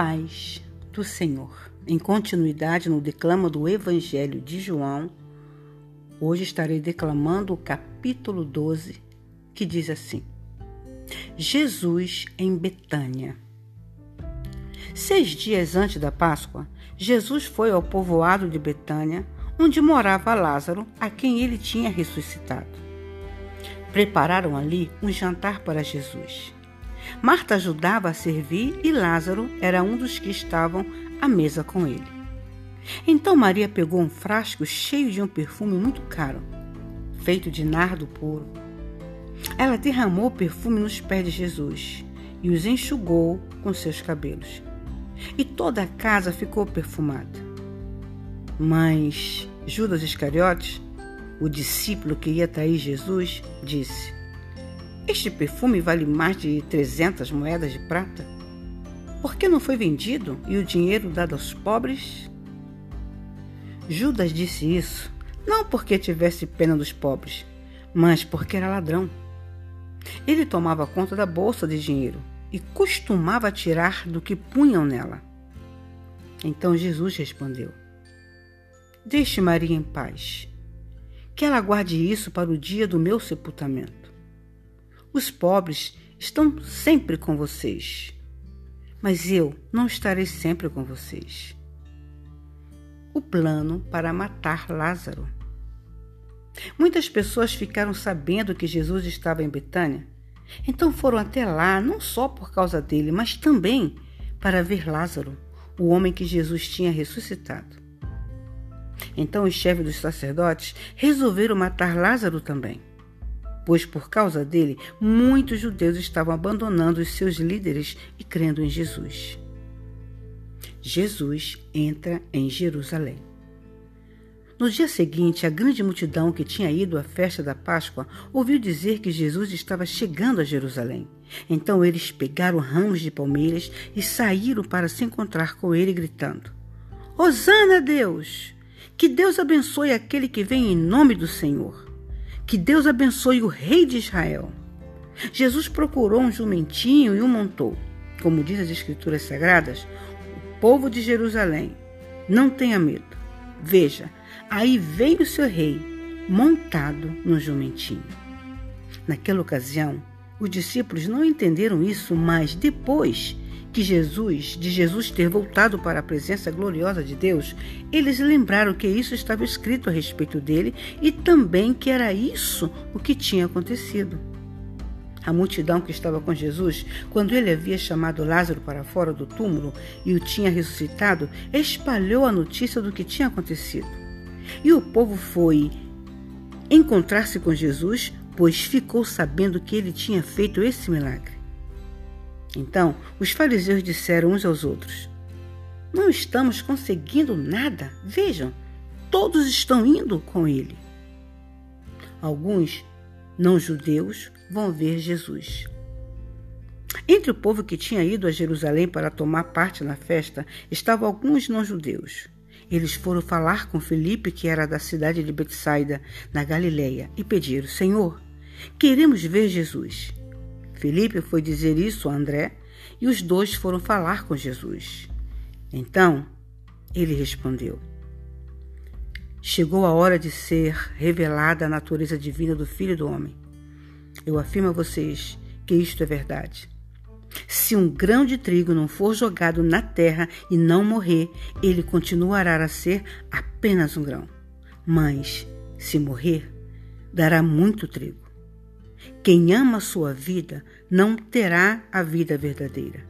paz do Senhor. Em continuidade no declama do Evangelho de João, hoje estarei declamando o capítulo 12, que diz assim: Jesus em Betânia. Seis dias antes da Páscoa, Jesus foi ao povoado de Betânia, onde morava Lázaro, a quem ele tinha ressuscitado. Prepararam ali um jantar para Jesus. Marta ajudava a servir e Lázaro era um dos que estavam à mesa com ele. Então Maria pegou um frasco cheio de um perfume muito caro, feito de nardo puro. Ela derramou o perfume nos pés de Jesus e os enxugou com seus cabelos. E toda a casa ficou perfumada. Mas Judas Iscariotes, o discípulo que ia trair Jesus, disse: este perfume vale mais de 300 moedas de prata. Por que não foi vendido e o dinheiro dado aos pobres? Judas disse isso não porque tivesse pena dos pobres, mas porque era ladrão. Ele tomava conta da bolsa de dinheiro e costumava tirar do que punham nela. Então Jesus respondeu: Deixe Maria em paz, que ela guarde isso para o dia do meu sepultamento. Os pobres estão sempre com vocês, mas eu não estarei sempre com vocês. O plano para matar Lázaro. Muitas pessoas ficaram sabendo que Jesus estava em Betânia, então foram até lá não só por causa dele, mas também para ver Lázaro, o homem que Jesus tinha ressuscitado. Então os chefes dos sacerdotes resolveram matar Lázaro também pois por causa dele muitos judeus estavam abandonando os seus líderes e crendo em Jesus. Jesus entra em Jerusalém. No dia seguinte, a grande multidão que tinha ido à festa da Páscoa ouviu dizer que Jesus estava chegando a Jerusalém. Então eles pegaram ramos de palmeiras e saíram para se encontrar com ele, gritando: Hosana a Deus! Que Deus abençoe aquele que vem em nome do Senhor. Que Deus abençoe o rei de Israel. Jesus procurou um jumentinho e o montou. Como diz as Escrituras Sagradas, o povo de Jerusalém, não tenha medo. Veja, aí veio o seu rei, montado no jumentinho. Naquela ocasião, os discípulos não entenderam isso, mas depois que Jesus, de Jesus ter voltado para a presença gloriosa de Deus, eles lembraram que isso estava escrito a respeito dele e também que era isso o que tinha acontecido. A multidão que estava com Jesus, quando ele havia chamado Lázaro para fora do túmulo e o tinha ressuscitado, espalhou a notícia do que tinha acontecido. E o povo foi encontrar-se com Jesus, pois ficou sabendo que ele tinha feito esse milagre. Então os fariseus disseram uns aos outros: Não estamos conseguindo nada. Vejam, todos estão indo com ele. Alguns não-judeus vão ver Jesus. Entre o povo que tinha ido a Jerusalém para tomar parte na festa estavam alguns não-judeus. Eles foram falar com Felipe, que era da cidade de Betsaida, na Galileia, e pediram: Senhor, queremos ver Jesus. Felipe foi dizer isso a André e os dois foram falar com Jesus. Então ele respondeu: Chegou a hora de ser revelada a natureza divina do Filho do Homem. Eu afirmo a vocês que isto é verdade. Se um grão de trigo não for jogado na terra e não morrer, ele continuará a ser apenas um grão. Mas, se morrer, dará muito trigo. Quem ama a sua vida não terá a vida verdadeira.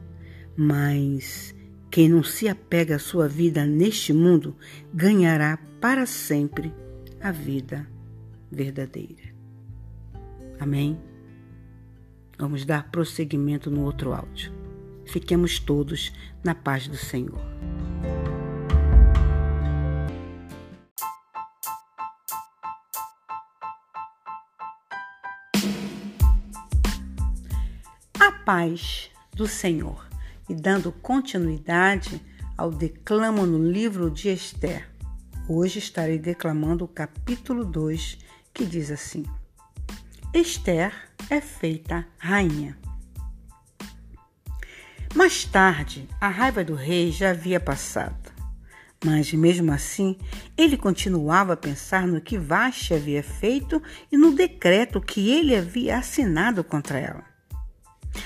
Mas quem não se apega à sua vida neste mundo ganhará para sempre a vida verdadeira. Amém? Vamos dar prosseguimento no outro áudio. Fiquemos todos na paz do Senhor. Paz do Senhor e dando continuidade ao declamo no livro de Esther. Hoje estarei declamando o capítulo 2, que diz assim: Esther é feita rainha. Mais tarde, a raiva do rei já havia passado. Mas, mesmo assim, ele continuava a pensar no que Vashti havia feito e no decreto que ele havia assinado contra ela.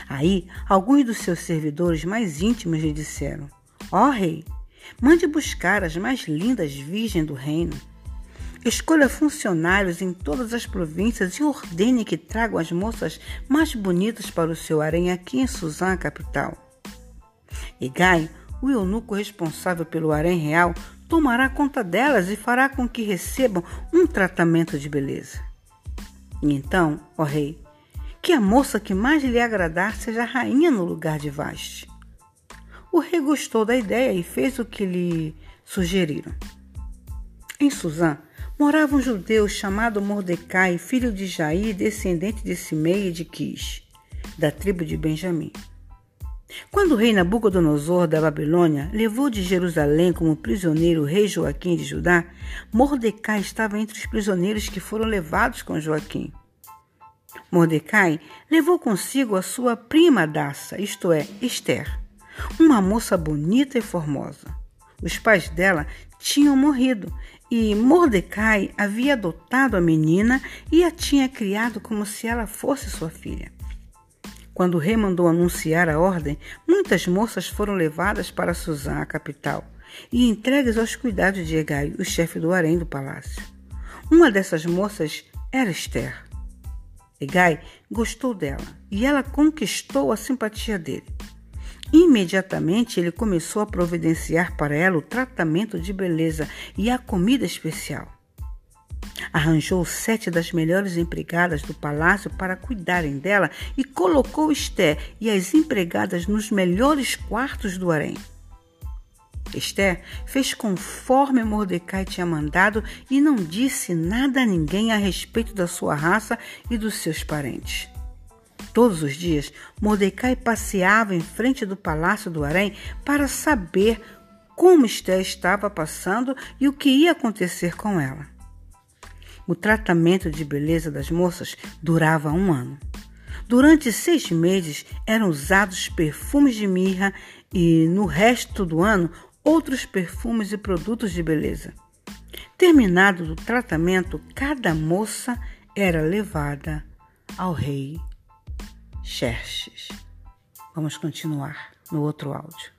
Aí, alguns dos seus servidores mais íntimos lhe disseram: Ó oh, rei, mande buscar as mais lindas virgens do reino. Escolha funcionários em todas as províncias e ordene que tragam as moças mais bonitas para o seu harém aqui em Suzã, capital. E Gai o eunuco responsável pelo harém real tomará conta delas e fará com que recebam um tratamento de beleza. E então, ó rei, que a moça que mais lhe agradar seja a rainha no lugar de Vaste. O rei gostou da ideia e fez o que lhe sugeriram. Em Suzã morava um judeu chamado Mordecai, filho de Jair, descendente de Simei e de Quis, da tribo de Benjamim. Quando o rei Nabucodonosor da Babilônia levou de Jerusalém como prisioneiro o rei Joaquim de Judá, Mordecai estava entre os prisioneiros que foram levados com Joaquim. Mordecai levou consigo a sua prima Daça, isto é, Esther, uma moça bonita e formosa. Os pais dela tinham morrido e Mordecai havia adotado a menina e a tinha criado como se ela fosse sua filha. Quando o rei mandou anunciar a ordem, muitas moças foram levadas para Suzã, a capital, e entregues aos cuidados de Egai, o chefe do harém do palácio. Uma dessas moças era Esther. Egai gostou dela e ela conquistou a simpatia dele. Imediatamente ele começou a providenciar para ela o tratamento de beleza e a comida especial. Arranjou sete das melhores empregadas do palácio para cuidarem dela e colocou Esté e as empregadas nos melhores quartos do harém. Esther fez conforme Mordecai tinha mandado e não disse nada a ninguém a respeito da sua raça e dos seus parentes. Todos os dias, Mordecai passeava em frente do palácio do harém para saber como Esther estava passando e o que ia acontecer com ela. O tratamento de beleza das moças durava um ano. Durante seis meses eram usados perfumes de mirra e, no resto do ano, outros perfumes e produtos de beleza. Terminado o tratamento, cada moça era levada ao rei Xerxes. Vamos continuar no outro áudio.